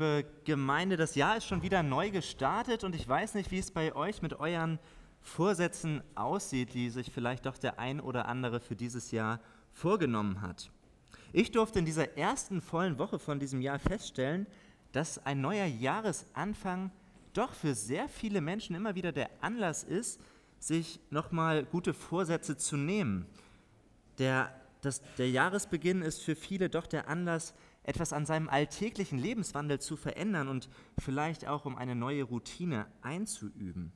Liebe Gemeinde, das Jahr ist schon wieder neu gestartet und ich weiß nicht, wie es bei euch mit euren Vorsätzen aussieht, die sich vielleicht doch der ein oder andere für dieses Jahr vorgenommen hat. Ich durfte in dieser ersten vollen Woche von diesem Jahr feststellen, dass ein neuer Jahresanfang doch für sehr viele Menschen immer wieder der Anlass ist, sich nochmal gute Vorsätze zu nehmen. Der, das, der Jahresbeginn ist für viele doch der Anlass, etwas an seinem alltäglichen Lebenswandel zu verändern und vielleicht auch um eine neue Routine einzuüben.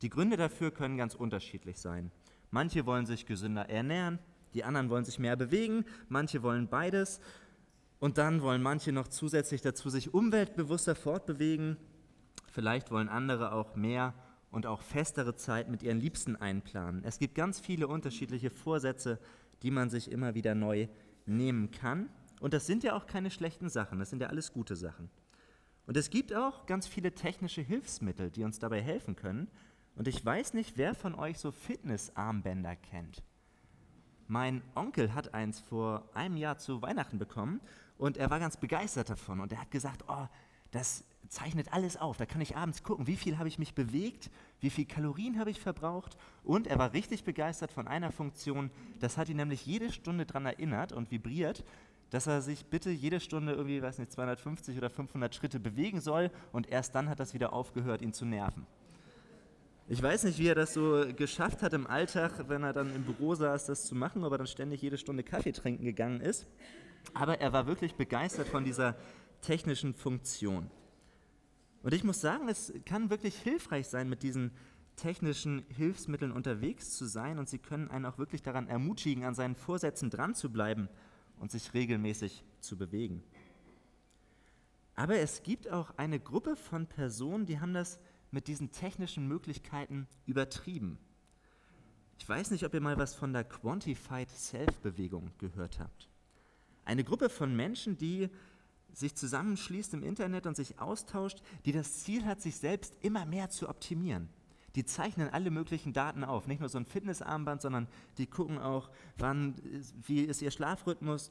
Die Gründe dafür können ganz unterschiedlich sein. Manche wollen sich gesünder ernähren, die anderen wollen sich mehr bewegen, manche wollen beides und dann wollen manche noch zusätzlich dazu sich umweltbewusster fortbewegen. Vielleicht wollen andere auch mehr und auch festere Zeit mit ihren Liebsten einplanen. Es gibt ganz viele unterschiedliche Vorsätze, die man sich immer wieder neu nehmen kann. Und das sind ja auch keine schlechten Sachen, das sind ja alles gute Sachen. Und es gibt auch ganz viele technische Hilfsmittel, die uns dabei helfen können. Und ich weiß nicht, wer von euch so Fitnessarmbänder kennt. Mein Onkel hat eins vor einem Jahr zu Weihnachten bekommen und er war ganz begeistert davon. Und er hat gesagt, oh, das zeichnet alles auf. Da kann ich abends gucken, wie viel habe ich mich bewegt, wie viel Kalorien habe ich verbraucht. Und er war richtig begeistert von einer Funktion. Das hat ihn nämlich jede Stunde daran erinnert und vibriert, dass er sich bitte jede Stunde irgendwie, weiß nicht, 250 oder 500 Schritte bewegen soll. Und erst dann hat das wieder aufgehört, ihn zu nerven. Ich weiß nicht, wie er das so geschafft hat im Alltag, wenn er dann im Büro saß, das zu machen, ob er dann ständig jede Stunde Kaffee trinken gegangen ist. Aber er war wirklich begeistert von dieser technischen Funktion. Und ich muss sagen, es kann wirklich hilfreich sein, mit diesen technischen Hilfsmitteln unterwegs zu sein und sie können einen auch wirklich daran ermutigen, an seinen Vorsätzen dran zu bleiben und sich regelmäßig zu bewegen. Aber es gibt auch eine Gruppe von Personen, die haben das mit diesen technischen Möglichkeiten übertrieben. Ich weiß nicht, ob ihr mal was von der Quantified Self-Bewegung gehört habt. Eine Gruppe von Menschen, die sich zusammenschließt im Internet und sich austauscht, die das Ziel hat, sich selbst immer mehr zu optimieren. Die zeichnen alle möglichen Daten auf, nicht nur so ein Fitnessarmband, sondern die gucken auch, wann, wie ist ihr Schlafrhythmus,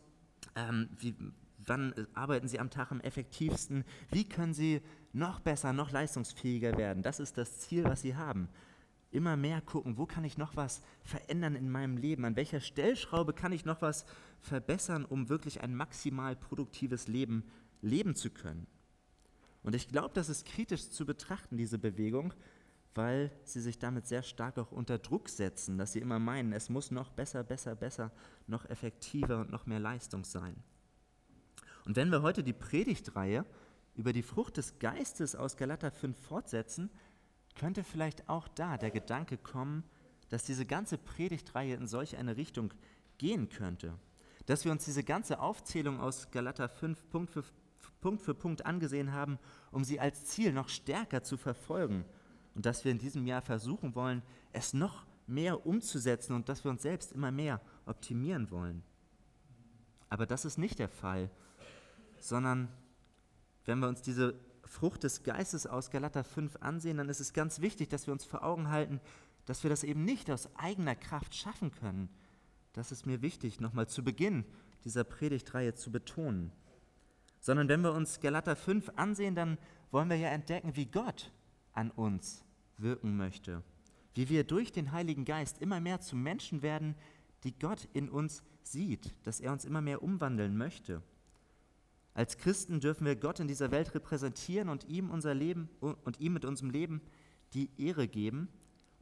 ähm, wie, wann arbeiten sie am Tag am effektivsten, wie können sie noch besser, noch leistungsfähiger werden. Das ist das Ziel, was sie haben. Immer mehr gucken, wo kann ich noch was verändern in meinem Leben, an welcher Stellschraube kann ich noch was verbessern, um wirklich ein maximal produktives Leben leben zu können. Und ich glaube, das ist kritisch zu betrachten, diese Bewegung, weil sie sich damit sehr stark auch unter Druck setzen, dass sie immer meinen, es muss noch besser, besser, besser, noch effektiver und noch mehr Leistung sein. Und wenn wir heute die Predigtreihe über die Frucht des Geistes aus Galater 5 fortsetzen, könnte vielleicht auch da der Gedanke kommen, dass diese ganze Predigtreihe in solch eine Richtung gehen könnte dass wir uns diese ganze Aufzählung aus Galater 5 Punkt für, Punkt für Punkt angesehen haben, um sie als Ziel noch stärker zu verfolgen und dass wir in diesem Jahr versuchen wollen, es noch mehr umzusetzen und dass wir uns selbst immer mehr optimieren wollen. Aber das ist nicht der Fall, sondern wenn wir uns diese Frucht des Geistes aus Galater 5 ansehen, dann ist es ganz wichtig, dass wir uns vor Augen halten, dass wir das eben nicht aus eigener Kraft schaffen können, das ist mir wichtig, nochmal zu Beginn dieser Predigtreihe zu betonen. Sondern wenn wir uns Galater 5 ansehen, dann wollen wir ja entdecken, wie Gott an uns wirken möchte. Wie wir durch den Heiligen Geist immer mehr zu Menschen werden, die Gott in uns sieht, dass er uns immer mehr umwandeln möchte. Als Christen dürfen wir Gott in dieser Welt repräsentieren und ihm unser Leben und ihm mit unserem Leben die Ehre geben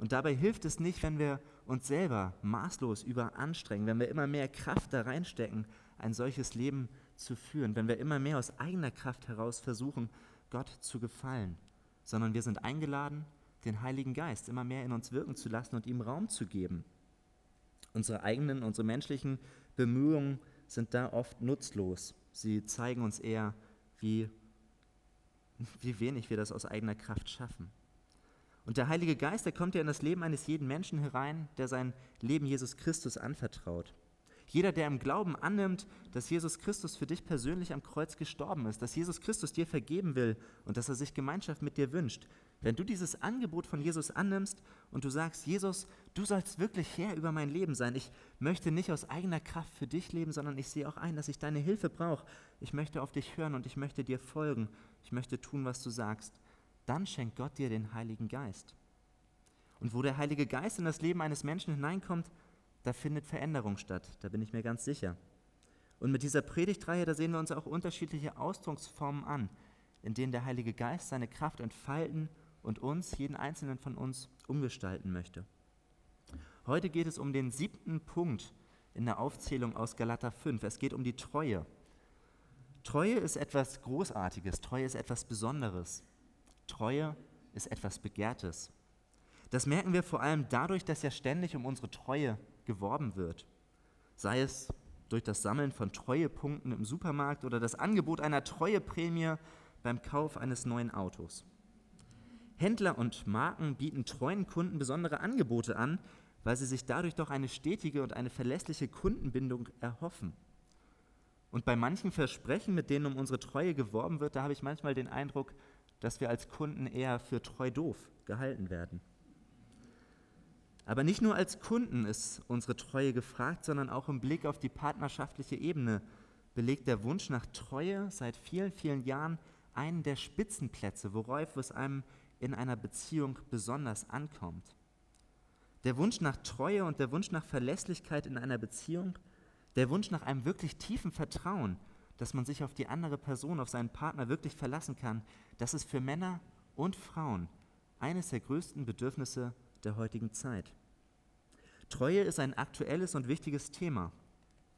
und dabei hilft es nicht, wenn wir uns selber maßlos überanstrengen, wenn wir immer mehr Kraft da reinstecken, ein solches Leben zu führen, wenn wir immer mehr aus eigener Kraft heraus versuchen, Gott zu gefallen, sondern wir sind eingeladen, den Heiligen Geist immer mehr in uns wirken zu lassen und ihm Raum zu geben. Unsere eigenen, unsere menschlichen Bemühungen sind da oft nutzlos. Sie zeigen uns eher, wie, wie wenig wir das aus eigener Kraft schaffen. Und der Heilige Geist, der kommt ja in das Leben eines jeden Menschen herein, der sein Leben Jesus Christus anvertraut. Jeder, der im Glauben annimmt, dass Jesus Christus für dich persönlich am Kreuz gestorben ist, dass Jesus Christus dir vergeben will und dass er sich Gemeinschaft mit dir wünscht. Wenn du dieses Angebot von Jesus annimmst und du sagst, Jesus, du sollst wirklich Herr über mein Leben sein. Ich möchte nicht aus eigener Kraft für dich leben, sondern ich sehe auch ein, dass ich deine Hilfe brauche. Ich möchte auf dich hören und ich möchte dir folgen. Ich möchte tun, was du sagst. Dann schenkt Gott dir den Heiligen Geist. Und wo der Heilige Geist in das Leben eines Menschen hineinkommt, da findet Veränderung statt, da bin ich mir ganz sicher. Und mit dieser Predigtreihe, da sehen wir uns auch unterschiedliche Ausdrucksformen an, in denen der Heilige Geist seine Kraft entfalten und uns, jeden einzelnen von uns, umgestalten möchte. Heute geht es um den siebten Punkt in der Aufzählung aus Galater 5. Es geht um die Treue. Treue ist etwas Großartiges, Treue ist etwas Besonderes. Treue ist etwas Begehrtes. Das merken wir vor allem dadurch, dass ja ständig um unsere Treue geworben wird. Sei es durch das Sammeln von Treuepunkten im Supermarkt oder das Angebot einer Treueprämie beim Kauf eines neuen Autos. Händler und Marken bieten treuen Kunden besondere Angebote an, weil sie sich dadurch doch eine stetige und eine verlässliche Kundenbindung erhoffen. Und bei manchen Versprechen, mit denen um unsere Treue geworben wird, da habe ich manchmal den Eindruck, dass wir als Kunden eher für treu doof gehalten werden. Aber nicht nur als Kunden ist unsere Treue gefragt, sondern auch im Blick auf die partnerschaftliche Ebene belegt der Wunsch nach Treue seit vielen, vielen Jahren einen der Spitzenplätze, worauf es einem in einer Beziehung besonders ankommt. Der Wunsch nach Treue und der Wunsch nach Verlässlichkeit in einer Beziehung, der Wunsch nach einem wirklich tiefen Vertrauen, dass man sich auf die andere Person, auf seinen Partner wirklich verlassen kann, das ist für Männer und Frauen eines der größten Bedürfnisse der heutigen Zeit. Treue ist ein aktuelles und wichtiges Thema.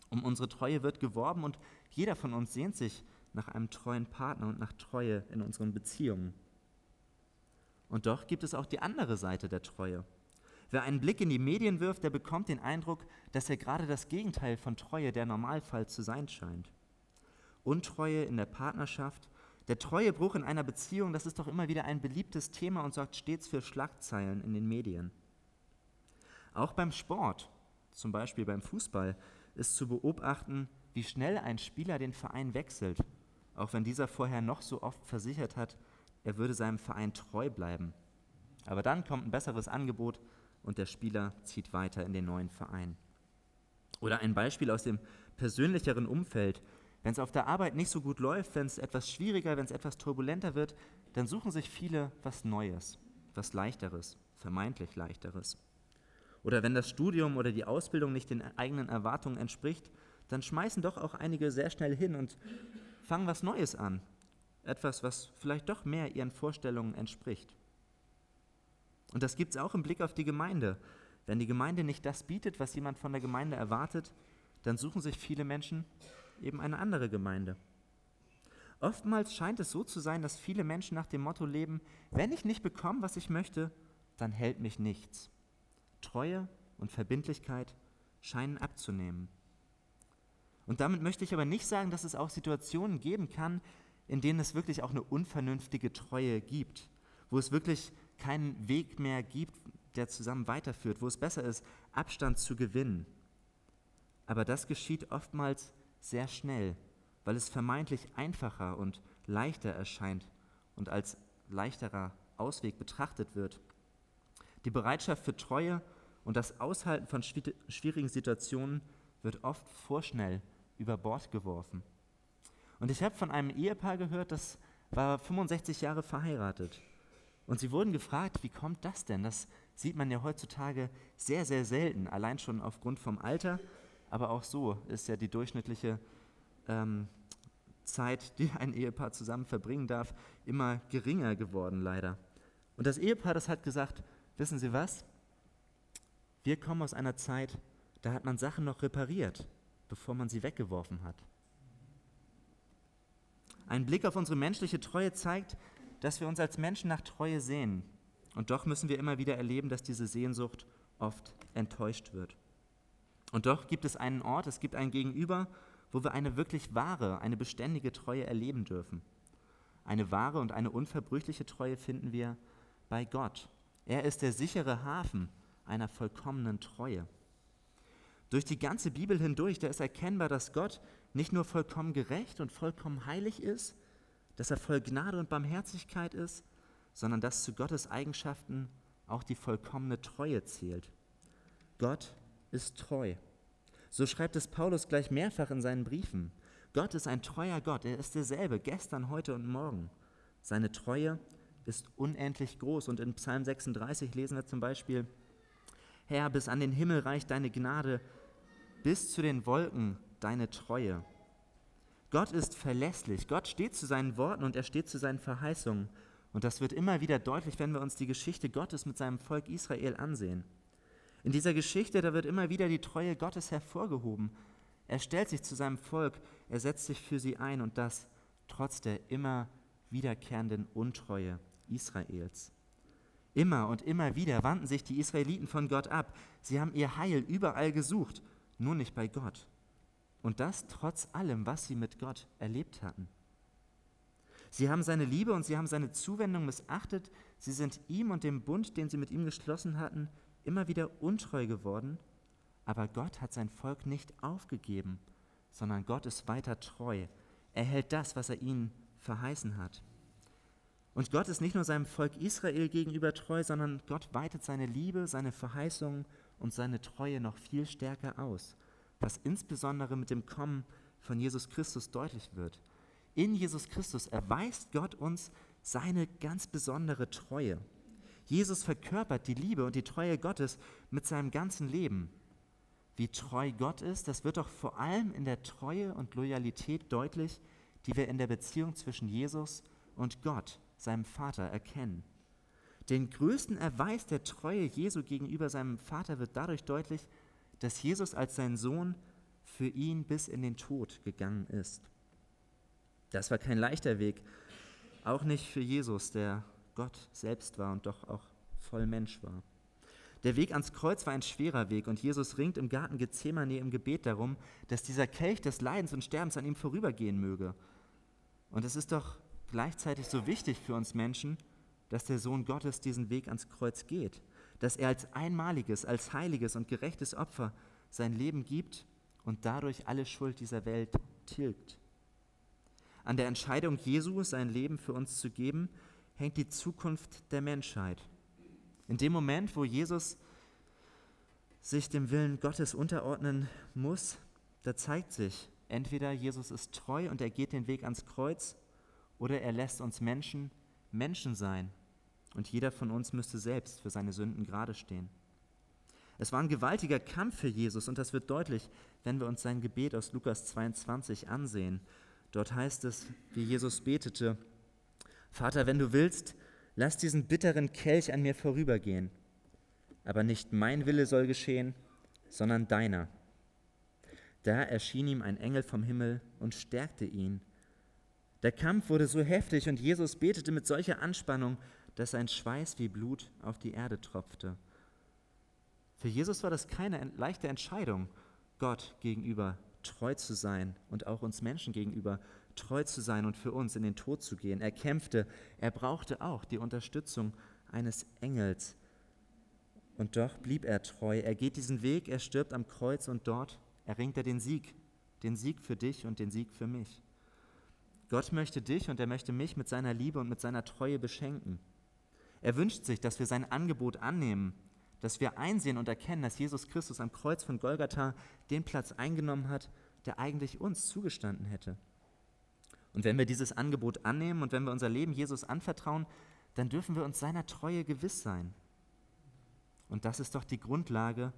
Um unsere Treue wird geworben und jeder von uns sehnt sich nach einem treuen Partner und nach Treue in unseren Beziehungen. Und doch gibt es auch die andere Seite der Treue. Wer einen Blick in die Medien wirft, der bekommt den Eindruck, dass er gerade das Gegenteil von Treue der Normalfall zu sein scheint. Untreue in der Partnerschaft, der Treuebruch in einer Beziehung, das ist doch immer wieder ein beliebtes Thema und sorgt stets für Schlagzeilen in den Medien. Auch beim Sport, zum Beispiel beim Fußball, ist zu beobachten, wie schnell ein Spieler den Verein wechselt, auch wenn dieser vorher noch so oft versichert hat, er würde seinem Verein treu bleiben. Aber dann kommt ein besseres Angebot und der Spieler zieht weiter in den neuen Verein. Oder ein Beispiel aus dem persönlicheren Umfeld. Wenn es auf der Arbeit nicht so gut läuft, wenn es etwas schwieriger, wenn es etwas turbulenter wird, dann suchen sich viele was Neues, was Leichteres, vermeintlich Leichteres. Oder wenn das Studium oder die Ausbildung nicht den eigenen Erwartungen entspricht, dann schmeißen doch auch einige sehr schnell hin und fangen was Neues an. Etwas, was vielleicht doch mehr ihren Vorstellungen entspricht. Und das gibt es auch im Blick auf die Gemeinde. Wenn die Gemeinde nicht das bietet, was jemand von der Gemeinde erwartet, dann suchen sich viele Menschen eben eine andere Gemeinde. Oftmals scheint es so zu sein, dass viele Menschen nach dem Motto leben, wenn ich nicht bekomme, was ich möchte, dann hält mich nichts. Treue und Verbindlichkeit scheinen abzunehmen. Und damit möchte ich aber nicht sagen, dass es auch Situationen geben kann, in denen es wirklich auch eine unvernünftige Treue gibt, wo es wirklich keinen Weg mehr gibt, der zusammen weiterführt, wo es besser ist, Abstand zu gewinnen. Aber das geschieht oftmals sehr schnell, weil es vermeintlich einfacher und leichter erscheint und als leichterer Ausweg betrachtet wird. Die Bereitschaft für Treue und das Aushalten von schwierigen Situationen wird oft vorschnell über Bord geworfen. Und ich habe von einem Ehepaar gehört, das war 65 Jahre verheiratet. Und sie wurden gefragt, wie kommt das denn? Das sieht man ja heutzutage sehr, sehr selten, allein schon aufgrund vom Alter, aber auch so ist ja die durchschnittliche ähm, Zeit, die ein Ehepaar zusammen verbringen darf, immer geringer geworden, leider. Und das Ehepaar, das hat gesagt, wissen Sie was? Wir kommen aus einer Zeit, da hat man Sachen noch repariert, bevor man sie weggeworfen hat. Ein Blick auf unsere menschliche Treue zeigt, dass wir uns als Menschen nach Treue sehen. Und doch müssen wir immer wieder erleben, dass diese Sehnsucht oft enttäuscht wird. Und doch gibt es einen Ort, es gibt ein Gegenüber, wo wir eine wirklich wahre, eine beständige Treue erleben dürfen. Eine wahre und eine unverbrüchliche Treue finden wir bei Gott. Er ist der sichere Hafen einer vollkommenen Treue. Durch die ganze Bibel hindurch, da ist erkennbar, dass Gott nicht nur vollkommen gerecht und vollkommen heilig ist, dass er voll Gnade und Barmherzigkeit ist, sondern dass zu Gottes Eigenschaften auch die vollkommene Treue zählt. Gott ist treu. So schreibt es Paulus gleich mehrfach in seinen Briefen. Gott ist ein treuer Gott, er ist derselbe, gestern, heute und morgen. Seine Treue ist unendlich groß und in Psalm 36 lesen wir zum Beispiel, Herr, bis an den Himmel reicht deine Gnade, bis zu den Wolken deine Treue. Gott ist verlässlich, Gott steht zu seinen Worten und er steht zu seinen Verheißungen. Und das wird immer wieder deutlich, wenn wir uns die Geschichte Gottes mit seinem Volk Israel ansehen. In dieser Geschichte, da wird immer wieder die Treue Gottes hervorgehoben. Er stellt sich zu seinem Volk, er setzt sich für sie ein und das trotz der immer wiederkehrenden Untreue Israels. Immer und immer wieder wandten sich die Israeliten von Gott ab. Sie haben ihr Heil überall gesucht, nur nicht bei Gott. Und das trotz allem, was sie mit Gott erlebt hatten. Sie haben seine Liebe und sie haben seine Zuwendung missachtet. Sie sind ihm und dem Bund, den sie mit ihm geschlossen hatten, immer wieder untreu geworden. Aber Gott hat sein Volk nicht aufgegeben, sondern Gott ist weiter treu. Er hält das, was er ihnen verheißen hat. Und Gott ist nicht nur seinem Volk Israel gegenüber treu, sondern Gott weitet seine Liebe, seine Verheißungen und seine Treue noch viel stärker aus, was insbesondere mit dem Kommen von Jesus Christus deutlich wird. In Jesus Christus erweist Gott uns seine ganz besondere Treue. Jesus verkörpert die Liebe und die Treue Gottes mit seinem ganzen Leben. Wie treu Gott ist, das wird doch vor allem in der Treue und Loyalität deutlich, die wir in der Beziehung zwischen Jesus und Gott seinem Vater, erkennen. Den größten Erweis der Treue Jesu gegenüber seinem Vater wird dadurch deutlich, dass Jesus als sein Sohn für ihn bis in den Tod gegangen ist. Das war kein leichter Weg, auch nicht für Jesus, der Gott selbst war und doch auch voll Mensch war. Der Weg ans Kreuz war ein schwerer Weg und Jesus ringt im Garten Gethsemane im Gebet darum, dass dieser Kelch des Leidens und Sterbens an ihm vorübergehen möge. Und es ist doch gleichzeitig so wichtig für uns Menschen, dass der Sohn Gottes diesen Weg ans Kreuz geht, dass er als einmaliges, als heiliges und gerechtes Opfer sein Leben gibt und dadurch alle Schuld dieser Welt tilgt. An der Entscheidung Jesu, sein Leben für uns zu geben, hängt die Zukunft der Menschheit. In dem Moment, wo Jesus sich dem Willen Gottes unterordnen muss, da zeigt sich, entweder Jesus ist treu und er geht den Weg ans Kreuz, oder er lässt uns Menschen Menschen sein und jeder von uns müsste selbst für seine Sünden gerade stehen. Es war ein gewaltiger Kampf für Jesus und das wird deutlich, wenn wir uns sein Gebet aus Lukas 22 ansehen. Dort heißt es, wie Jesus betete, Vater, wenn du willst, lass diesen bitteren Kelch an mir vorübergehen, aber nicht mein Wille soll geschehen, sondern deiner. Da erschien ihm ein Engel vom Himmel und stärkte ihn der Kampf wurde so heftig und Jesus betete mit solcher Anspannung, dass sein Schweiß wie Blut auf die Erde tropfte. Für Jesus war das keine leichte Entscheidung, Gott gegenüber treu zu sein und auch uns Menschen gegenüber treu zu sein und für uns in den Tod zu gehen. Er kämpfte, er brauchte auch die Unterstützung eines Engels. Und doch blieb er treu. Er geht diesen Weg, er stirbt am Kreuz und dort erringt er den Sieg, den Sieg für dich und den Sieg für mich. Gott möchte dich und er möchte mich mit seiner Liebe und mit seiner Treue beschenken. Er wünscht sich, dass wir sein Angebot annehmen, dass wir einsehen und erkennen, dass Jesus Christus am Kreuz von Golgatha den Platz eingenommen hat, der eigentlich uns zugestanden hätte. Und wenn wir dieses Angebot annehmen und wenn wir unser Leben Jesus anvertrauen, dann dürfen wir uns seiner Treue gewiss sein. Und das ist doch die Grundlage,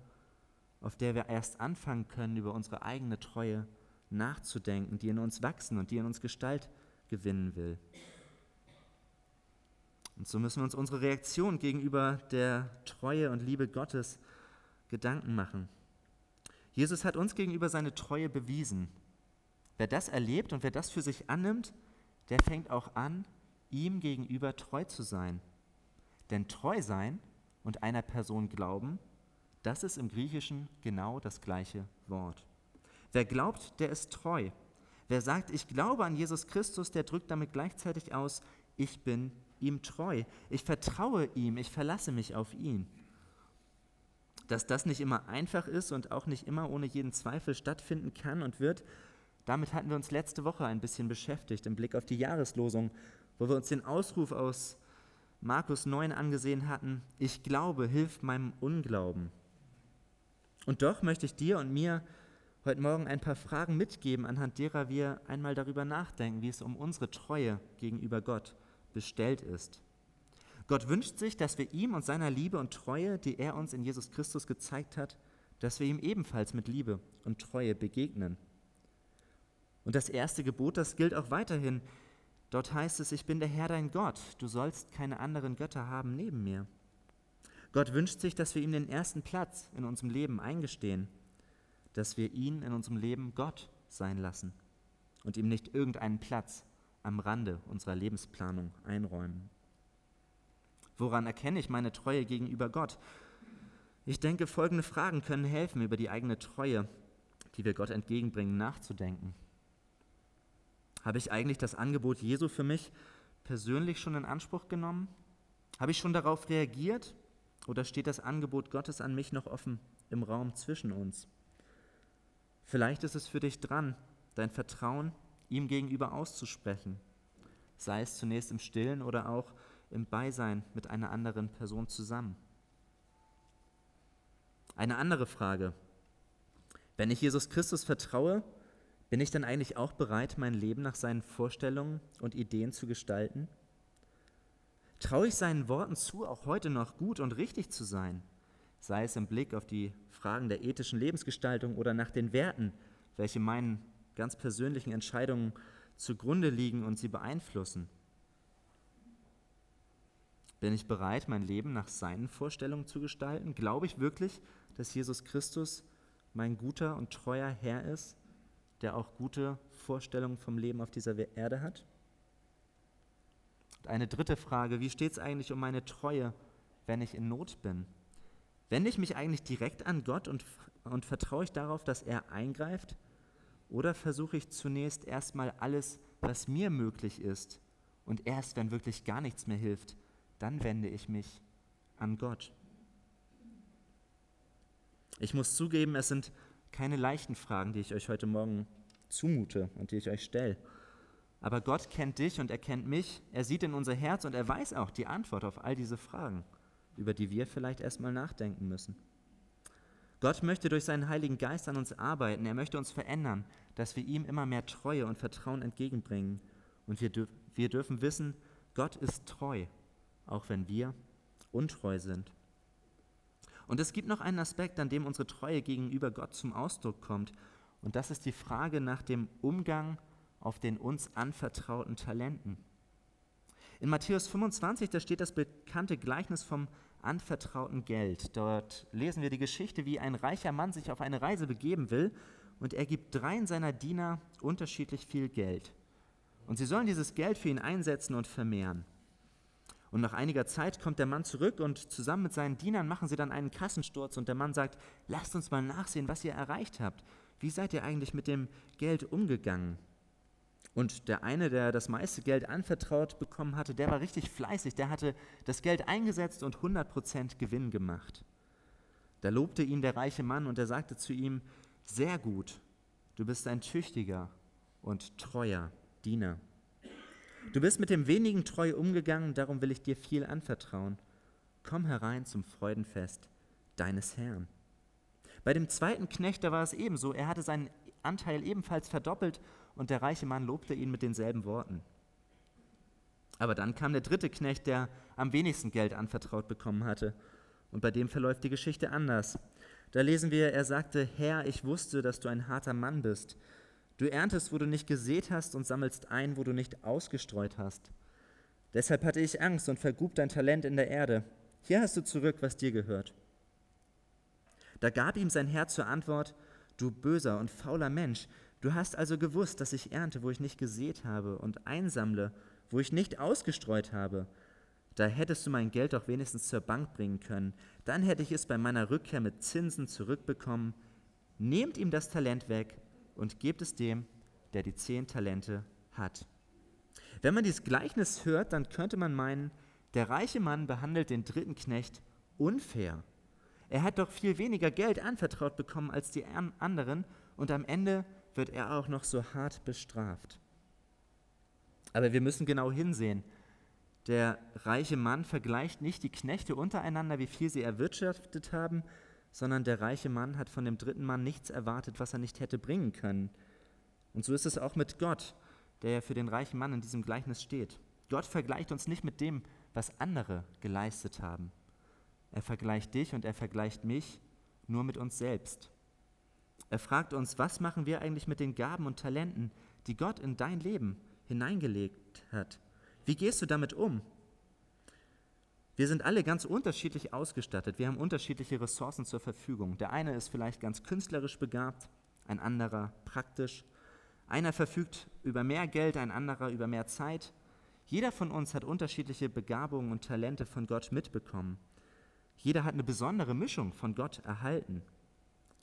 auf der wir erst anfangen können, über unsere eigene Treue nachzudenken, die in uns wachsen und die in uns Gestalt gewinnen will. Und so müssen wir uns unsere Reaktion gegenüber der Treue und Liebe Gottes Gedanken machen. Jesus hat uns gegenüber seine Treue bewiesen. Wer das erlebt und wer das für sich annimmt, der fängt auch an, ihm gegenüber treu zu sein. Denn treu sein und einer Person glauben, das ist im Griechischen genau das gleiche Wort. Wer glaubt, der ist treu. Wer sagt, ich glaube an Jesus Christus, der drückt damit gleichzeitig aus, ich bin ihm treu. Ich vertraue ihm, ich verlasse mich auf ihn. Dass das nicht immer einfach ist und auch nicht immer ohne jeden Zweifel stattfinden kann und wird, damit hatten wir uns letzte Woche ein bisschen beschäftigt im Blick auf die Jahreslosung, wo wir uns den Ausruf aus Markus 9 angesehen hatten, ich glaube, hilft meinem Unglauben. Und doch möchte ich dir und mir heute Morgen ein paar Fragen mitgeben, anhand derer wir einmal darüber nachdenken, wie es um unsere Treue gegenüber Gott bestellt ist. Gott wünscht sich, dass wir ihm und seiner Liebe und Treue, die er uns in Jesus Christus gezeigt hat, dass wir ihm ebenfalls mit Liebe und Treue begegnen. Und das erste Gebot, das gilt auch weiterhin. Dort heißt es, ich bin der Herr dein Gott, du sollst keine anderen Götter haben neben mir. Gott wünscht sich, dass wir ihm den ersten Platz in unserem Leben eingestehen, dass wir ihn in unserem Leben Gott sein lassen und ihm nicht irgendeinen Platz am Rande unserer Lebensplanung einräumen. Woran erkenne ich meine Treue gegenüber Gott? Ich denke, folgende Fragen können helfen, über die eigene Treue, die wir Gott entgegenbringen, nachzudenken. Habe ich eigentlich das Angebot Jesu für mich persönlich schon in Anspruch genommen? Habe ich schon darauf reagiert oder steht das Angebot Gottes an mich noch offen im Raum zwischen uns? Vielleicht ist es für dich dran, dein Vertrauen ihm gegenüber auszusprechen, sei es zunächst im Stillen oder auch im Beisein mit einer anderen Person zusammen. Eine andere Frage. Wenn ich Jesus Christus vertraue, bin ich dann eigentlich auch bereit, mein Leben nach seinen Vorstellungen und Ideen zu gestalten? Traue ich seinen Worten zu, auch heute noch gut und richtig zu sein, sei es im Blick auf die Fragen der ethischen Lebensgestaltung oder nach den Werten, welche meinen ganz persönlichen Entscheidungen zugrunde liegen und sie beeinflussen? Bin ich bereit, mein Leben nach seinen Vorstellungen zu gestalten? Glaube ich wirklich, dass Jesus Christus mein guter und treuer Herr ist, der auch gute Vorstellungen vom Leben auf dieser Erde hat? eine dritte Frage, wie steht es eigentlich um meine Treue, wenn ich in Not bin? Wende ich mich eigentlich direkt an Gott und, und vertraue ich darauf, dass er eingreift? Oder versuche ich zunächst erstmal alles, was mir möglich ist, und erst wenn wirklich gar nichts mehr hilft, dann wende ich mich an Gott? Ich muss zugeben, es sind keine leichten Fragen, die ich euch heute Morgen zumute und die ich euch stelle. Aber Gott kennt dich und er kennt mich, er sieht in unser Herz und er weiß auch die Antwort auf all diese Fragen, über die wir vielleicht erstmal nachdenken müssen. Gott möchte durch seinen Heiligen Geist an uns arbeiten, er möchte uns verändern, dass wir ihm immer mehr Treue und Vertrauen entgegenbringen. Und wir, dürf, wir dürfen wissen, Gott ist treu, auch wenn wir untreu sind. Und es gibt noch einen Aspekt, an dem unsere Treue gegenüber Gott zum Ausdruck kommt. Und das ist die Frage nach dem Umgang auf den uns anvertrauten Talenten. In Matthäus 25, da steht das bekannte Gleichnis vom anvertrauten Geld. Dort lesen wir die Geschichte, wie ein reicher Mann sich auf eine Reise begeben will und er gibt dreien seiner Diener unterschiedlich viel Geld. Und sie sollen dieses Geld für ihn einsetzen und vermehren. Und nach einiger Zeit kommt der Mann zurück und zusammen mit seinen Dienern machen sie dann einen Kassensturz und der Mann sagt, lasst uns mal nachsehen, was ihr erreicht habt. Wie seid ihr eigentlich mit dem Geld umgegangen? Und der eine, der das meiste Geld anvertraut bekommen hatte, der war richtig fleißig. Der hatte das Geld eingesetzt und 100% Gewinn gemacht. Da lobte ihn der reiche Mann und er sagte zu ihm, sehr gut, du bist ein tüchtiger und treuer Diener. Du bist mit dem wenigen treu umgegangen, darum will ich dir viel anvertrauen. Komm herein zum Freudenfest deines Herrn. Bei dem zweiten Knecht, da war es ebenso. Er hatte seinen Anteil ebenfalls verdoppelt und der reiche Mann lobte ihn mit denselben Worten. Aber dann kam der dritte Knecht, der am wenigsten Geld anvertraut bekommen hatte. Und bei dem verläuft die Geschichte anders. Da lesen wir, er sagte, Herr, ich wusste, dass du ein harter Mann bist. Du erntest, wo du nicht gesät hast und sammelst ein, wo du nicht ausgestreut hast. Deshalb hatte ich Angst und vergrub dein Talent in der Erde. Hier hast du zurück, was dir gehört. Da gab ihm sein Herr zur Antwort, du böser und fauler Mensch, Du hast also gewusst, dass ich ernte, wo ich nicht gesät habe, und einsammle, wo ich nicht ausgestreut habe. Da hättest du mein Geld doch wenigstens zur Bank bringen können. Dann hätte ich es bei meiner Rückkehr mit Zinsen zurückbekommen. Nehmt ihm das Talent weg und gebt es dem, der die zehn Talente hat. Wenn man dieses Gleichnis hört, dann könnte man meinen, der reiche Mann behandelt den dritten Knecht unfair. Er hat doch viel weniger Geld anvertraut bekommen als die anderen und am Ende wird er auch noch so hart bestraft. Aber wir müssen genau hinsehen. Der reiche Mann vergleicht nicht die Knechte untereinander, wie viel sie erwirtschaftet haben, sondern der reiche Mann hat von dem dritten Mann nichts erwartet, was er nicht hätte bringen können. Und so ist es auch mit Gott, der ja für den reichen Mann in diesem Gleichnis steht. Gott vergleicht uns nicht mit dem, was andere geleistet haben. Er vergleicht dich und er vergleicht mich nur mit uns selbst. Er fragt uns, was machen wir eigentlich mit den Gaben und Talenten, die Gott in dein Leben hineingelegt hat? Wie gehst du damit um? Wir sind alle ganz unterschiedlich ausgestattet. Wir haben unterschiedliche Ressourcen zur Verfügung. Der eine ist vielleicht ganz künstlerisch begabt, ein anderer praktisch. Einer verfügt über mehr Geld, ein anderer über mehr Zeit. Jeder von uns hat unterschiedliche Begabungen und Talente von Gott mitbekommen. Jeder hat eine besondere Mischung von Gott erhalten.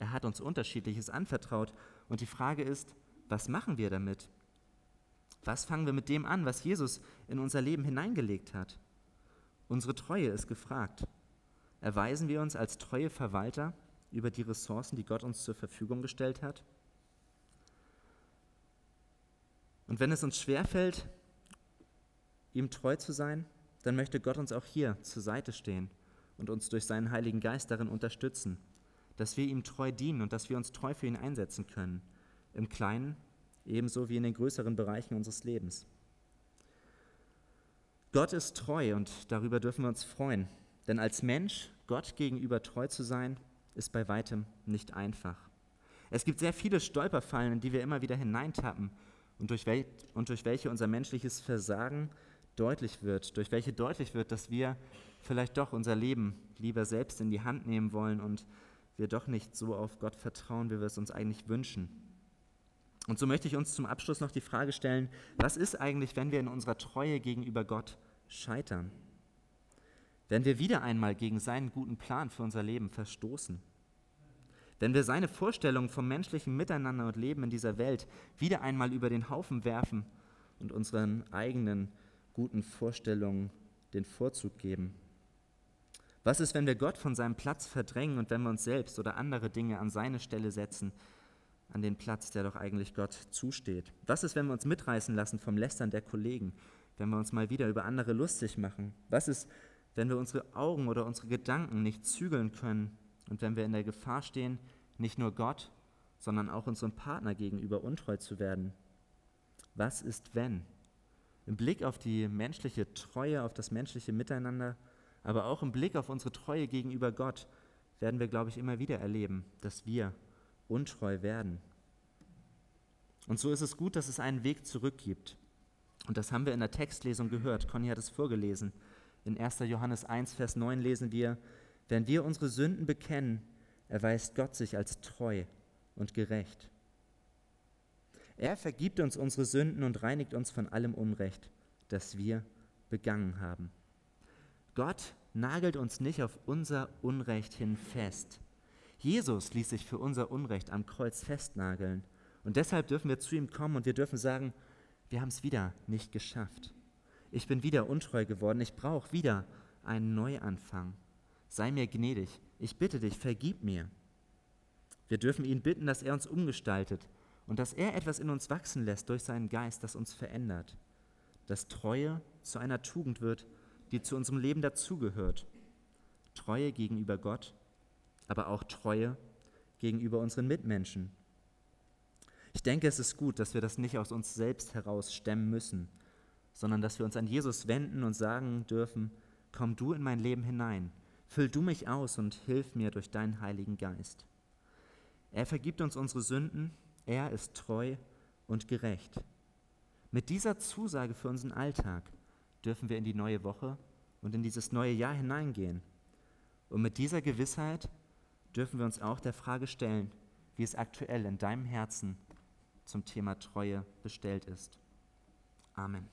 Er hat uns unterschiedliches anvertraut. Und die Frage ist, was machen wir damit? Was fangen wir mit dem an, was Jesus in unser Leben hineingelegt hat? Unsere Treue ist gefragt. Erweisen wir uns als treue Verwalter über die Ressourcen, die Gott uns zur Verfügung gestellt hat? Und wenn es uns schwerfällt, ihm treu zu sein, dann möchte Gott uns auch hier zur Seite stehen und uns durch seinen Heiligen Geist darin unterstützen, dass wir ihm treu dienen und dass wir uns treu für ihn einsetzen können, im Kleinen ebenso wie in den größeren Bereichen unseres Lebens. Gott ist treu und darüber dürfen wir uns freuen, denn als Mensch Gott gegenüber treu zu sein, ist bei weitem nicht einfach. Es gibt sehr viele Stolperfallen, in die wir immer wieder hineintappen und durch, wel und durch welche unser menschliches Versagen deutlich wird, durch welche deutlich wird, dass wir vielleicht doch unser Leben lieber selbst in die Hand nehmen wollen und wir doch nicht so auf Gott vertrauen, wie wir es uns eigentlich wünschen. Und so möchte ich uns zum Abschluss noch die Frage stellen, was ist eigentlich, wenn wir in unserer Treue gegenüber Gott scheitern? Wenn wir wieder einmal gegen seinen guten Plan für unser Leben verstoßen? Wenn wir seine Vorstellungen vom menschlichen Miteinander und Leben in dieser Welt wieder einmal über den Haufen werfen und unseren eigenen guten Vorstellungen den Vorzug geben? Was ist, wenn wir Gott von seinem Platz verdrängen und wenn wir uns selbst oder andere Dinge an seine Stelle setzen, an den Platz, der doch eigentlich Gott zusteht? Was ist, wenn wir uns mitreißen lassen vom Lästern der Kollegen, wenn wir uns mal wieder über andere lustig machen? Was ist, wenn wir unsere Augen oder unsere Gedanken nicht zügeln können und wenn wir in der Gefahr stehen, nicht nur Gott, sondern auch unserem Partner gegenüber untreu zu werden? Was ist, wenn? Im Blick auf die menschliche Treue, auf das menschliche Miteinander, aber auch im Blick auf unsere Treue gegenüber Gott werden wir, glaube ich, immer wieder erleben, dass wir untreu werden. Und so ist es gut, dass es einen Weg zurück gibt. Und das haben wir in der Textlesung gehört. Conny hat es vorgelesen. In 1. Johannes 1, Vers 9 lesen wir, wenn wir unsere Sünden bekennen, erweist Gott sich als treu und gerecht. Er vergibt uns unsere Sünden und reinigt uns von allem Unrecht, das wir begangen haben. Gott nagelt uns nicht auf unser Unrecht hin fest. Jesus ließ sich für unser Unrecht am Kreuz festnageln. Und deshalb dürfen wir zu ihm kommen und wir dürfen sagen, wir haben es wieder nicht geschafft. Ich bin wieder untreu geworden. Ich brauche wieder einen Neuanfang. Sei mir gnädig. Ich bitte dich, vergib mir. Wir dürfen ihn bitten, dass er uns umgestaltet und dass er etwas in uns wachsen lässt durch seinen Geist, das uns verändert. Dass Treue zu einer Tugend wird die zu unserem Leben dazugehört. Treue gegenüber Gott, aber auch Treue gegenüber unseren Mitmenschen. Ich denke, es ist gut, dass wir das nicht aus uns selbst heraus stemmen müssen, sondern dass wir uns an Jesus wenden und sagen dürfen, komm du in mein Leben hinein, füll du mich aus und hilf mir durch deinen Heiligen Geist. Er vergibt uns unsere Sünden, er ist treu und gerecht. Mit dieser Zusage für unseren Alltag dürfen wir in die neue Woche und in dieses neue Jahr hineingehen. Und mit dieser Gewissheit dürfen wir uns auch der Frage stellen, wie es aktuell in deinem Herzen zum Thema Treue bestellt ist. Amen.